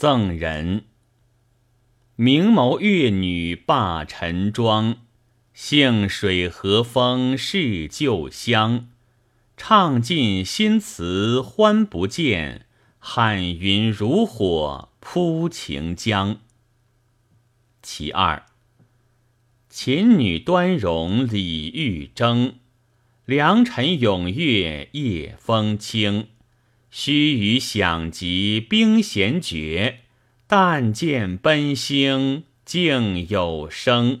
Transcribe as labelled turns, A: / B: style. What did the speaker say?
A: 赠人。明眸月女罢晨妆，杏水和风是旧乡。唱尽新词欢不见，汉云如火扑情江。其二，秦女端容礼玉征，良辰踊跃夜风清。须臾响急冰弦绝。但见奔星竟有声。